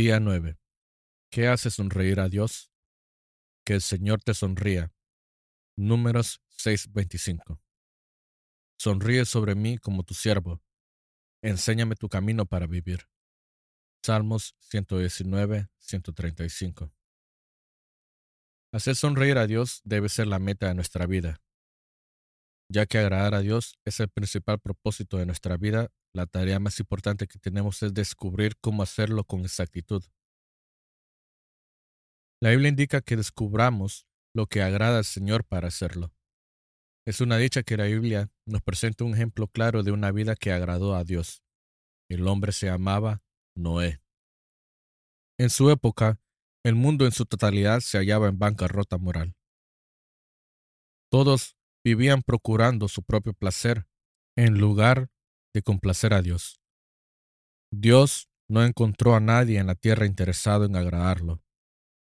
Día 9. ¿Qué hace sonreír a Dios? Que el Señor te sonría. Números 6:25. Sonríe sobre mí como tu siervo. Enséñame tu camino para vivir. Salmos 119, 135. Hacer sonreír a Dios debe ser la meta de nuestra vida. Ya que agradar a Dios es el principal propósito de nuestra vida, la tarea más importante que tenemos es descubrir cómo hacerlo con exactitud. La Biblia indica que descubramos lo que agrada al Señor para hacerlo. Es una dicha que la Biblia nos presenta un ejemplo claro de una vida que agradó a Dios. El hombre se llamaba Noé. En su época, el mundo en su totalidad se hallaba en bancarrota moral. Todos vivían procurando su propio placer en lugar complacer a Dios. Dios no encontró a nadie en la tierra interesado en agradarlo.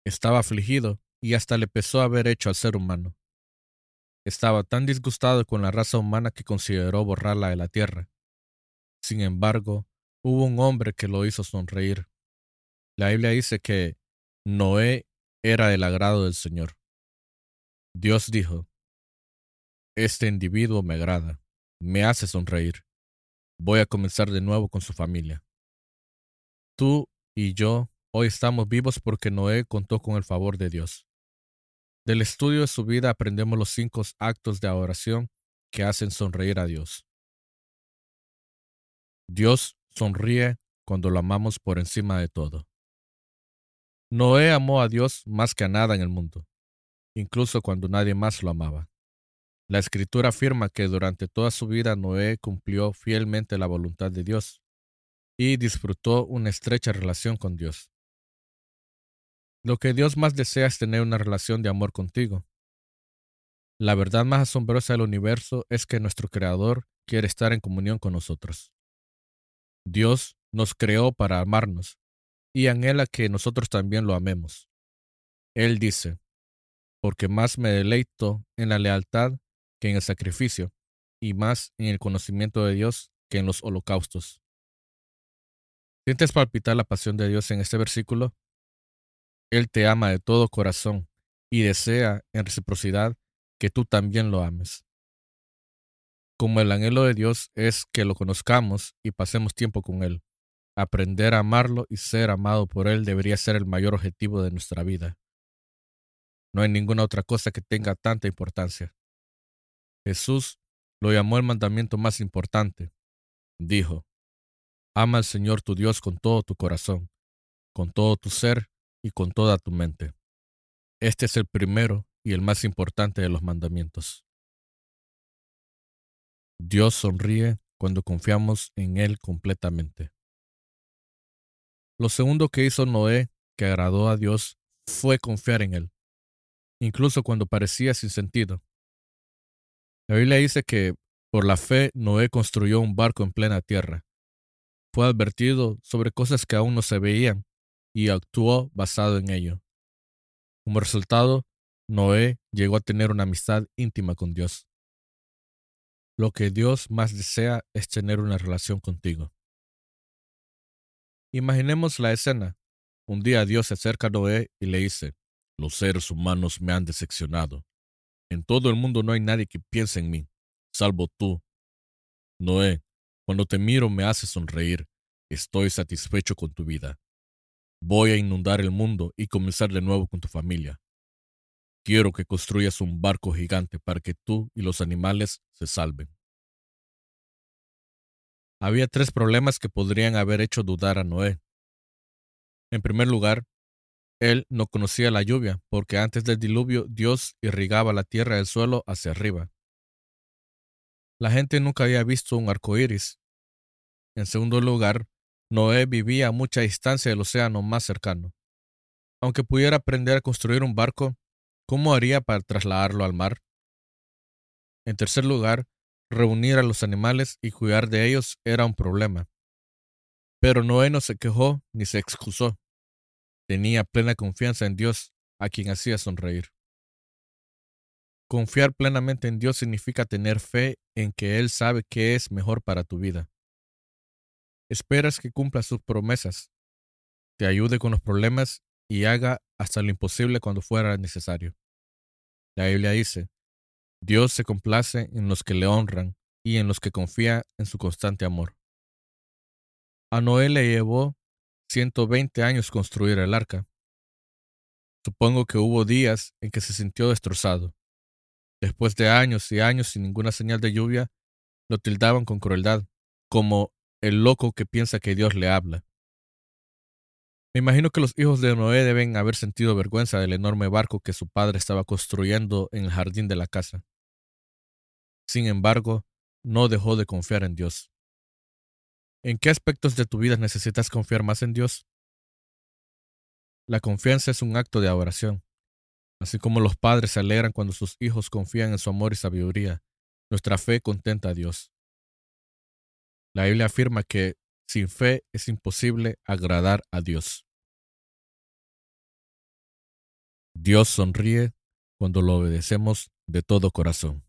Estaba afligido y hasta le pesó haber hecho al ser humano. Estaba tan disgustado con la raza humana que consideró borrarla de la tierra. Sin embargo, hubo un hombre que lo hizo sonreír. La Biblia dice que Noé era del agrado del Señor. Dios dijo, Este individuo me agrada, me hace sonreír. Voy a comenzar de nuevo con su familia. Tú y yo hoy estamos vivos porque Noé contó con el favor de Dios. Del estudio de su vida aprendemos los cinco actos de adoración que hacen sonreír a Dios. Dios sonríe cuando lo amamos por encima de todo. Noé amó a Dios más que a nada en el mundo, incluso cuando nadie más lo amaba. La escritura afirma que durante toda su vida Noé cumplió fielmente la voluntad de Dios y disfrutó una estrecha relación con Dios. Lo que Dios más desea es tener una relación de amor contigo. La verdad más asombrosa del universo es que nuestro Creador quiere estar en comunión con nosotros. Dios nos creó para amarnos y anhela que nosotros también lo amemos. Él dice, porque más me deleito en la lealtad que en el sacrificio, y más en el conocimiento de Dios que en los holocaustos. ¿Sientes palpitar la pasión de Dios en este versículo? Él te ama de todo corazón y desea en reciprocidad que tú también lo ames. Como el anhelo de Dios es que lo conozcamos y pasemos tiempo con Él. Aprender a amarlo y ser amado por Él debería ser el mayor objetivo de nuestra vida. No hay ninguna otra cosa que tenga tanta importancia. Jesús lo llamó el mandamiento más importante. Dijo, Ama al Señor tu Dios con todo tu corazón, con todo tu ser y con toda tu mente. Este es el primero y el más importante de los mandamientos. Dios sonríe cuando confiamos en Él completamente. Lo segundo que hizo Noé, que agradó a Dios, fue confiar en Él, incluso cuando parecía sin sentido. La Biblia dice que por la fe Noé construyó un barco en plena tierra. Fue advertido sobre cosas que aún no se veían y actuó basado en ello. Como resultado, Noé llegó a tener una amistad íntima con Dios. Lo que Dios más desea es tener una relación contigo. Imaginemos la escena. Un día Dios se acerca a Noé y le dice, los seres humanos me han decepcionado. En todo el mundo no hay nadie que piense en mí, salvo tú. Noé, cuando te miro me haces sonreír. Estoy satisfecho con tu vida. Voy a inundar el mundo y comenzar de nuevo con tu familia. Quiero que construyas un barco gigante para que tú y los animales se salven. Había tres problemas que podrían haber hecho dudar a Noé. En primer lugar, él no conocía la lluvia, porque antes del diluvio Dios irrigaba la tierra del suelo hacia arriba. La gente nunca había visto un arco iris. En segundo lugar, Noé vivía a mucha distancia del océano más cercano. Aunque pudiera aprender a construir un barco, ¿cómo haría para trasladarlo al mar? En tercer lugar, reunir a los animales y cuidar de ellos era un problema. Pero Noé no se quejó ni se excusó. Tenía plena confianza en Dios, a quien hacía sonreír. Confiar plenamente en Dios significa tener fe en que Él sabe qué es mejor para tu vida. Esperas que cumpla sus promesas. te ayude con los problemas y haga hasta lo imposible cuando fuera necesario. La Biblia dice, Dios se complace en los que le honran y en los que confía en su constante amor. A Noé le llevó 120 años construir el arca. Supongo que hubo días en que se sintió destrozado. Después de años y años sin ninguna señal de lluvia, lo tildaban con crueldad, como el loco que piensa que Dios le habla. Me imagino que los hijos de Noé deben haber sentido vergüenza del enorme barco que su padre estaba construyendo en el jardín de la casa. Sin embargo, no dejó de confiar en Dios. ¿En qué aspectos de tu vida necesitas confiar más en Dios? La confianza es un acto de adoración. Así como los padres se alegran cuando sus hijos confían en su amor y sabiduría, nuestra fe contenta a Dios. La Biblia afirma que sin fe es imposible agradar a Dios. Dios sonríe cuando lo obedecemos de todo corazón.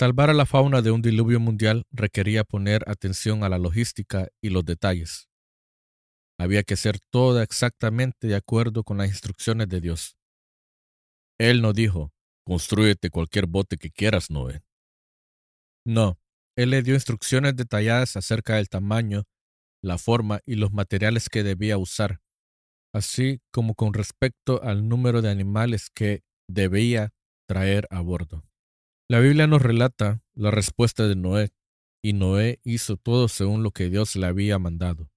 Salvar a la fauna de un diluvio mundial requería poner atención a la logística y los detalles. Había que hacer todo exactamente de acuerdo con las instrucciones de Dios. Él no dijo, construyete cualquier bote que quieras, Noé. No, él le dio instrucciones detalladas acerca del tamaño, la forma y los materiales que debía usar, así como con respecto al número de animales que debía traer a bordo. La Biblia nos relata la respuesta de Noé, y Noé hizo todo según lo que Dios le había mandado.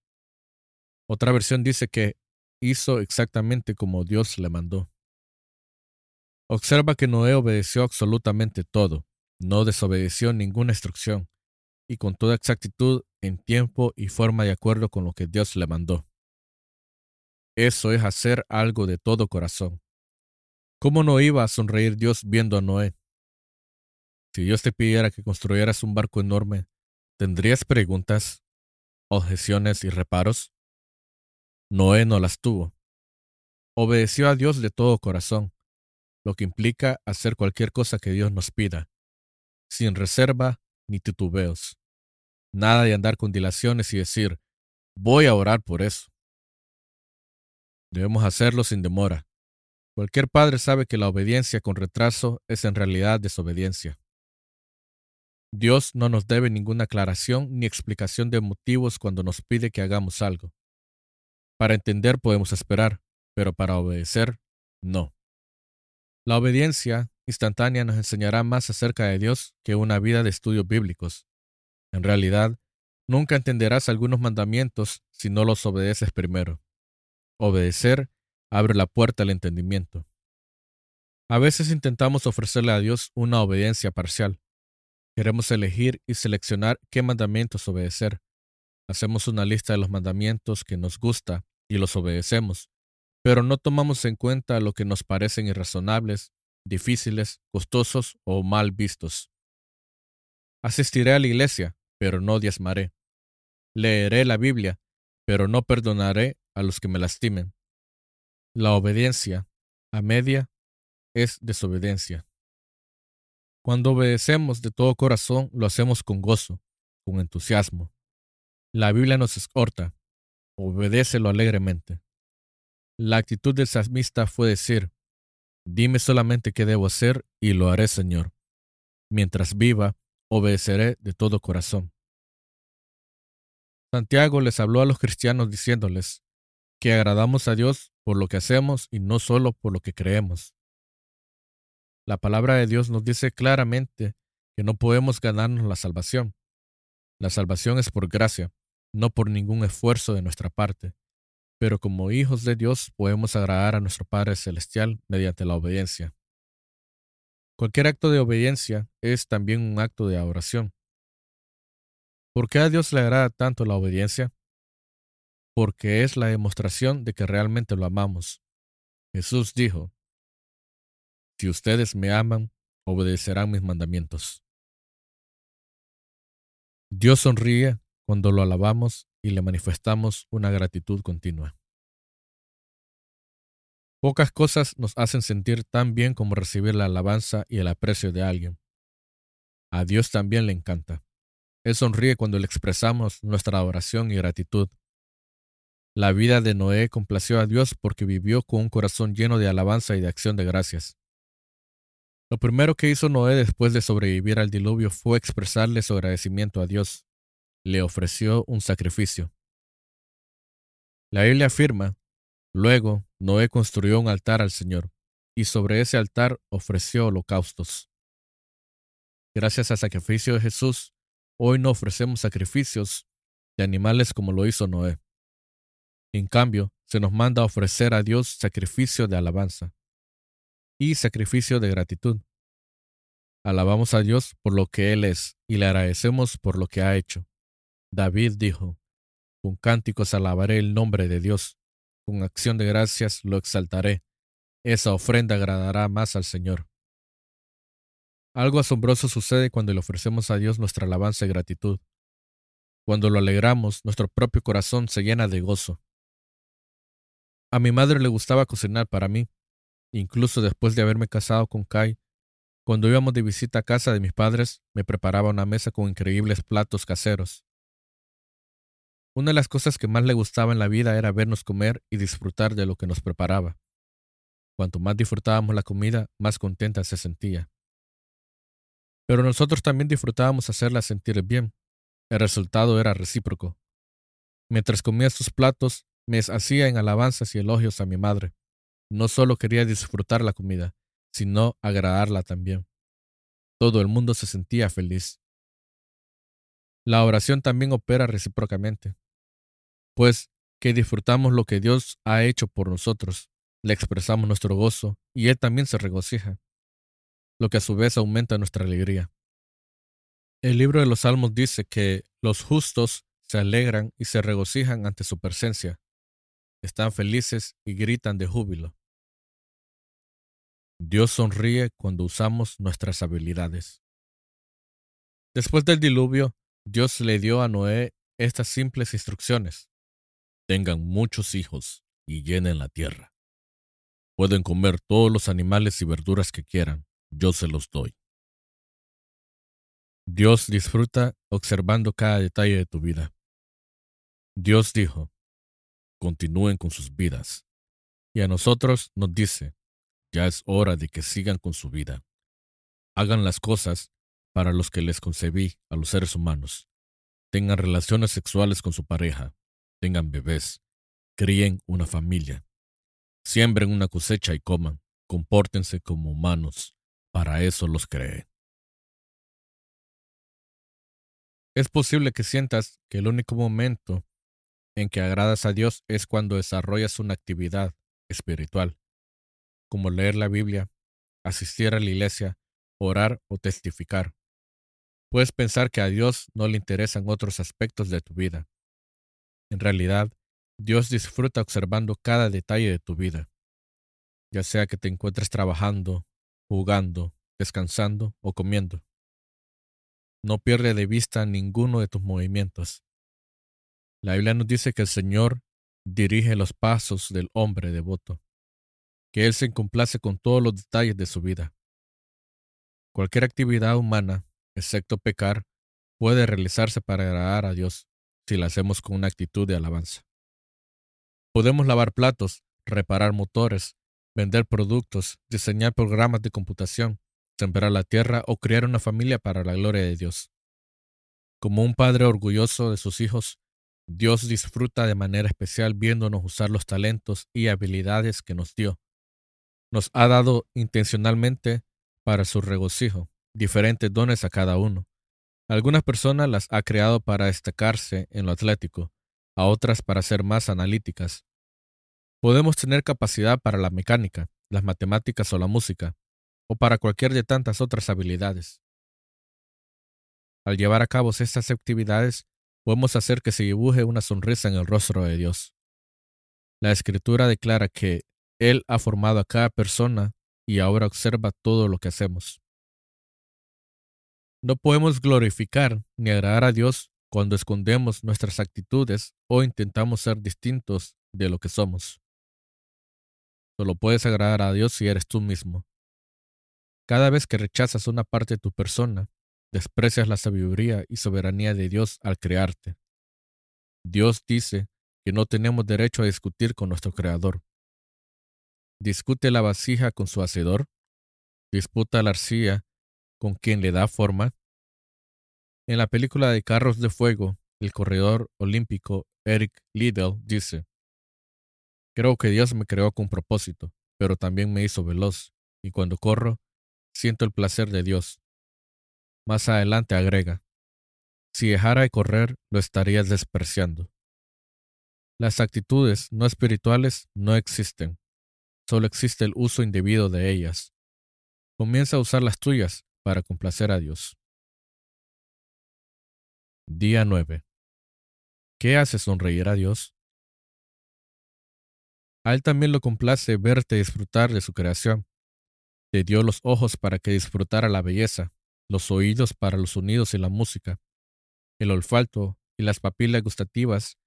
Otra versión dice que hizo exactamente como Dios le mandó. Observa que Noé obedeció absolutamente todo, no desobedeció ninguna instrucción, y con toda exactitud en tiempo y forma de acuerdo con lo que Dios le mandó. Eso es hacer algo de todo corazón. ¿Cómo no iba a sonreír Dios viendo a Noé? Si Dios te pidiera que construyeras un barco enorme, ¿tendrías preguntas, objeciones y reparos? Noé no las tuvo. Obedeció a Dios de todo corazón, lo que implica hacer cualquier cosa que Dios nos pida, sin reserva ni titubeos. Nada de andar con dilaciones y decir, voy a orar por eso. Debemos hacerlo sin demora. Cualquier padre sabe que la obediencia con retraso es en realidad desobediencia. Dios no nos debe ninguna aclaración ni explicación de motivos cuando nos pide que hagamos algo. Para entender podemos esperar, pero para obedecer, no. La obediencia instantánea nos enseñará más acerca de Dios que una vida de estudios bíblicos. En realidad, nunca entenderás algunos mandamientos si no los obedeces primero. Obedecer abre la puerta al entendimiento. A veces intentamos ofrecerle a Dios una obediencia parcial, Queremos elegir y seleccionar qué mandamientos obedecer. Hacemos una lista de los mandamientos que nos gusta y los obedecemos, pero no tomamos en cuenta lo que nos parecen irrazonables, difíciles, costosos o mal vistos. Asistiré a la iglesia, pero no diezmaré. Leeré la Biblia, pero no perdonaré a los que me lastimen. La obediencia, a media, es desobediencia. Cuando obedecemos de todo corazón, lo hacemos con gozo, con entusiasmo. La Biblia nos exhorta, obedécelo alegremente. La actitud del salmista fue decir, dime solamente qué debo hacer y lo haré, Señor. Mientras viva, obedeceré de todo corazón. Santiago les habló a los cristianos diciéndoles que agradamos a Dios por lo que hacemos y no solo por lo que creemos. La palabra de Dios nos dice claramente que no podemos ganarnos la salvación. La salvación es por gracia, no por ningún esfuerzo de nuestra parte. Pero como hijos de Dios podemos agradar a nuestro Padre Celestial mediante la obediencia. Cualquier acto de obediencia es también un acto de adoración. ¿Por qué a Dios le agrada tanto la obediencia? Porque es la demostración de que realmente lo amamos. Jesús dijo, si ustedes me aman, obedecerán mis mandamientos. Dios sonríe cuando lo alabamos y le manifestamos una gratitud continua. Pocas cosas nos hacen sentir tan bien como recibir la alabanza y el aprecio de alguien. A Dios también le encanta. Él sonríe cuando le expresamos nuestra adoración y gratitud. La vida de Noé complació a Dios porque vivió con un corazón lleno de alabanza y de acción de gracias. Lo primero que hizo Noé después de sobrevivir al diluvio fue expresarle su agradecimiento a Dios. Le ofreció un sacrificio. La Biblia afirma, luego Noé construyó un altar al Señor, y sobre ese altar ofreció holocaustos. Gracias al sacrificio de Jesús, hoy no ofrecemos sacrificios de animales como lo hizo Noé. En cambio, se nos manda ofrecer a Dios sacrificio de alabanza y sacrificio de gratitud. Alabamos a Dios por lo que Él es y le agradecemos por lo que ha hecho. David dijo, con cánticos alabaré el nombre de Dios, con acción de gracias lo exaltaré. Esa ofrenda agradará más al Señor. Algo asombroso sucede cuando le ofrecemos a Dios nuestra alabanza y gratitud. Cuando lo alegramos, nuestro propio corazón se llena de gozo. A mi madre le gustaba cocinar para mí, incluso después de haberme casado con Kai. Cuando íbamos de visita a casa de mis padres, me preparaba una mesa con increíbles platos caseros. Una de las cosas que más le gustaba en la vida era vernos comer y disfrutar de lo que nos preparaba. Cuanto más disfrutábamos la comida, más contenta se sentía. Pero nosotros también disfrutábamos hacerla sentir bien. El resultado era recíproco. Mientras comía sus platos, me hacía en alabanzas y elogios a mi madre. No solo quería disfrutar la comida, sino agradarla también. Todo el mundo se sentía feliz. La oración también opera recíprocamente, pues que disfrutamos lo que Dios ha hecho por nosotros, le expresamos nuestro gozo y Él también se regocija, lo que a su vez aumenta nuestra alegría. El libro de los Salmos dice que los justos se alegran y se regocijan ante su presencia, están felices y gritan de júbilo. Dios sonríe cuando usamos nuestras habilidades. Después del diluvio, Dios le dio a Noé estas simples instrucciones. Tengan muchos hijos y llenen la tierra. Pueden comer todos los animales y verduras que quieran, yo se los doy. Dios disfruta observando cada detalle de tu vida. Dios dijo, continúen con sus vidas. Y a nosotros nos dice, ya es hora de que sigan con su vida. Hagan las cosas para los que les concebí a los seres humanos. Tengan relaciones sexuales con su pareja. Tengan bebés. Críen una familia. Siembren una cosecha y coman. Compórtense como humanos. Para eso los creé. Es posible que sientas que el único momento en que agradas a Dios es cuando desarrollas una actividad espiritual, como leer la Biblia, asistir a la iglesia, orar o testificar. Puedes pensar que a Dios no le interesan otros aspectos de tu vida. En realidad, Dios disfruta observando cada detalle de tu vida, ya sea que te encuentres trabajando, jugando, descansando o comiendo. No pierde de vista ninguno de tus movimientos. La Biblia nos dice que el Señor dirige los pasos del hombre devoto, que Él se complace con todos los detalles de su vida. Cualquier actividad humana, excepto pecar, puede realizarse para agradar a Dios si la hacemos con una actitud de alabanza. Podemos lavar platos, reparar motores, vender productos, diseñar programas de computación, sembrar la tierra o crear una familia para la gloria de Dios. Como un padre orgulloso de sus hijos, Dios disfruta de manera especial viéndonos usar los talentos y habilidades que nos dio. Nos ha dado intencionalmente para su regocijo, diferentes dones a cada uno. Algunas personas las ha creado para destacarse en lo atlético, a otras para ser más analíticas. Podemos tener capacidad para la mecánica, las matemáticas o la música, o para cualquier de tantas otras habilidades. Al llevar a cabo estas actividades, podemos hacer que se dibuje una sonrisa en el rostro de Dios. La escritura declara que Él ha formado a cada persona y ahora observa todo lo que hacemos. No podemos glorificar ni agradar a Dios cuando escondemos nuestras actitudes o intentamos ser distintos de lo que somos. Solo puedes agradar a Dios si eres tú mismo. Cada vez que rechazas una parte de tu persona, desprecias la sabiduría y soberanía de Dios al crearte. Dios dice que no tenemos derecho a discutir con nuestro Creador. ¿Discute la vasija con su hacedor? ¿Disputa la arcilla con quien le da forma? En la película de Carros de Fuego, el corredor olímpico Eric Liddell dice, Creo que Dios me creó con propósito, pero también me hizo veloz, y cuando corro, siento el placer de Dios. Más adelante agrega, si dejara de correr, lo estarías despreciando. Las actitudes no espirituales no existen, solo existe el uso indebido de ellas. Comienza a usar las tuyas para complacer a Dios. Día 9. ¿Qué hace sonreír a Dios? A Él también lo complace verte disfrutar de su creación. Te dio los ojos para que disfrutara la belleza, los oídos para los sonidos y la música, el olfato y las papilas gustativas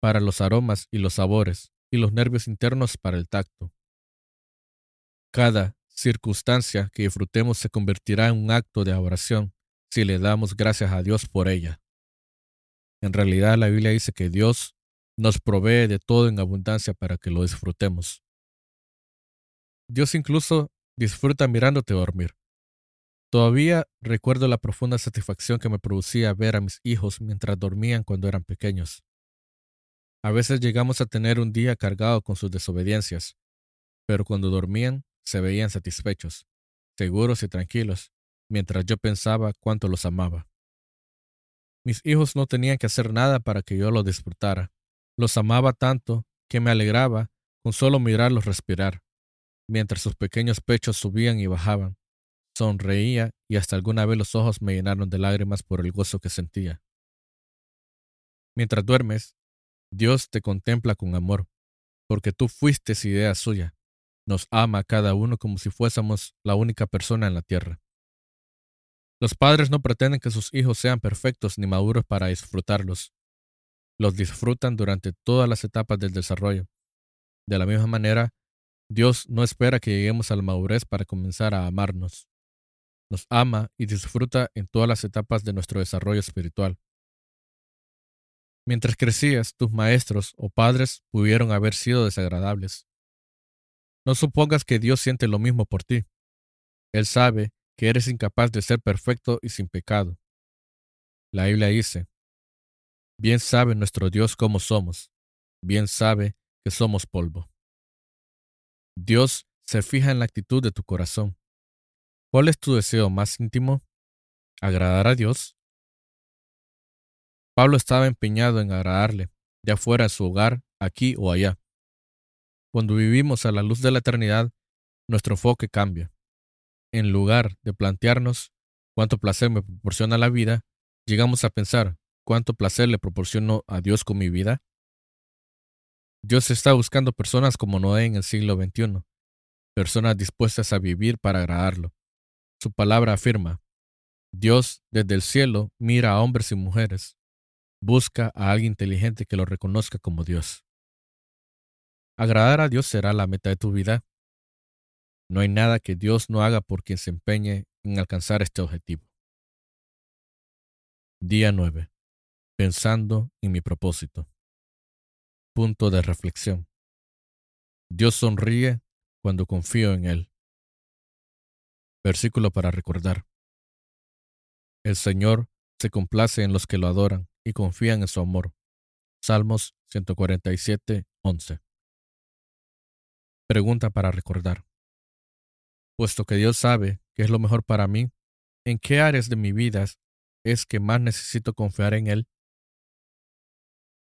para los aromas y los sabores, y los nervios internos para el tacto. Cada circunstancia que disfrutemos se convertirá en un acto de adoración si le damos gracias a Dios por ella. En realidad la Biblia dice que Dios nos provee de todo en abundancia para que lo disfrutemos. Dios incluso disfruta mirándote dormir. Todavía recuerdo la profunda satisfacción que me producía ver a mis hijos mientras dormían cuando eran pequeños. A veces llegamos a tener un día cargado con sus desobediencias, pero cuando dormían se veían satisfechos, seguros y tranquilos, mientras yo pensaba cuánto los amaba. Mis hijos no tenían que hacer nada para que yo los disfrutara. Los amaba tanto que me alegraba con solo mirarlos respirar, mientras sus pequeños pechos subían y bajaban. Sonreía y hasta alguna vez los ojos me llenaron de lágrimas por el gozo que sentía. Mientras duermes, Dios te contempla con amor, porque tú fuiste idea suya. Nos ama a cada uno como si fuésemos la única persona en la tierra. Los padres no pretenden que sus hijos sean perfectos ni maduros para disfrutarlos. Los disfrutan durante todas las etapas del desarrollo. De la misma manera, Dios no espera que lleguemos a la madurez para comenzar a amarnos. Nos ama y disfruta en todas las etapas de nuestro desarrollo espiritual. Mientras crecías, tus maestros o padres pudieron haber sido desagradables. No supongas que Dios siente lo mismo por ti. Él sabe que eres incapaz de ser perfecto y sin pecado. La Biblia dice, bien sabe nuestro Dios cómo somos, bien sabe que somos polvo. Dios se fija en la actitud de tu corazón. ¿Cuál es tu deseo más íntimo? ¿Agradar a Dios? Pablo estaba empeñado en agradarle, ya fuera en su hogar, aquí o allá. Cuando vivimos a la luz de la eternidad, nuestro enfoque cambia en lugar de plantearnos cuánto placer me proporciona la vida, llegamos a pensar cuánto placer le proporciono a Dios con mi vida. Dios está buscando personas como Noé en el siglo XXI, personas dispuestas a vivir para agradarlo. Su palabra afirma, Dios desde el cielo mira a hombres y mujeres, busca a alguien inteligente que lo reconozca como Dios. Agradar a Dios será la meta de tu vida no hay nada que Dios no haga por quien se empeñe en alcanzar este objetivo. Día 9. Pensando en mi propósito. Punto de reflexión. Dios sonríe cuando confío en Él. Versículo para recordar. El Señor se complace en los que lo adoran y confían en su amor. Salmos 147, 11. Pregunta para recordar puesto que Dios sabe que es lo mejor para mí, ¿en qué áreas de mi vida es que más necesito confiar en Él?